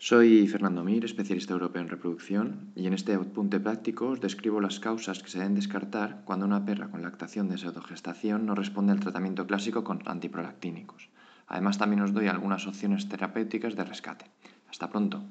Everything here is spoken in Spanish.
Soy Fernando Mir, especialista europeo en reproducción, y en este apunte práctico os describo las causas que se deben descartar cuando una perra con lactación de pseudogestación no responde al tratamiento clásico con antiprolactínicos. Además, también os doy algunas opciones terapéuticas de rescate. Hasta pronto.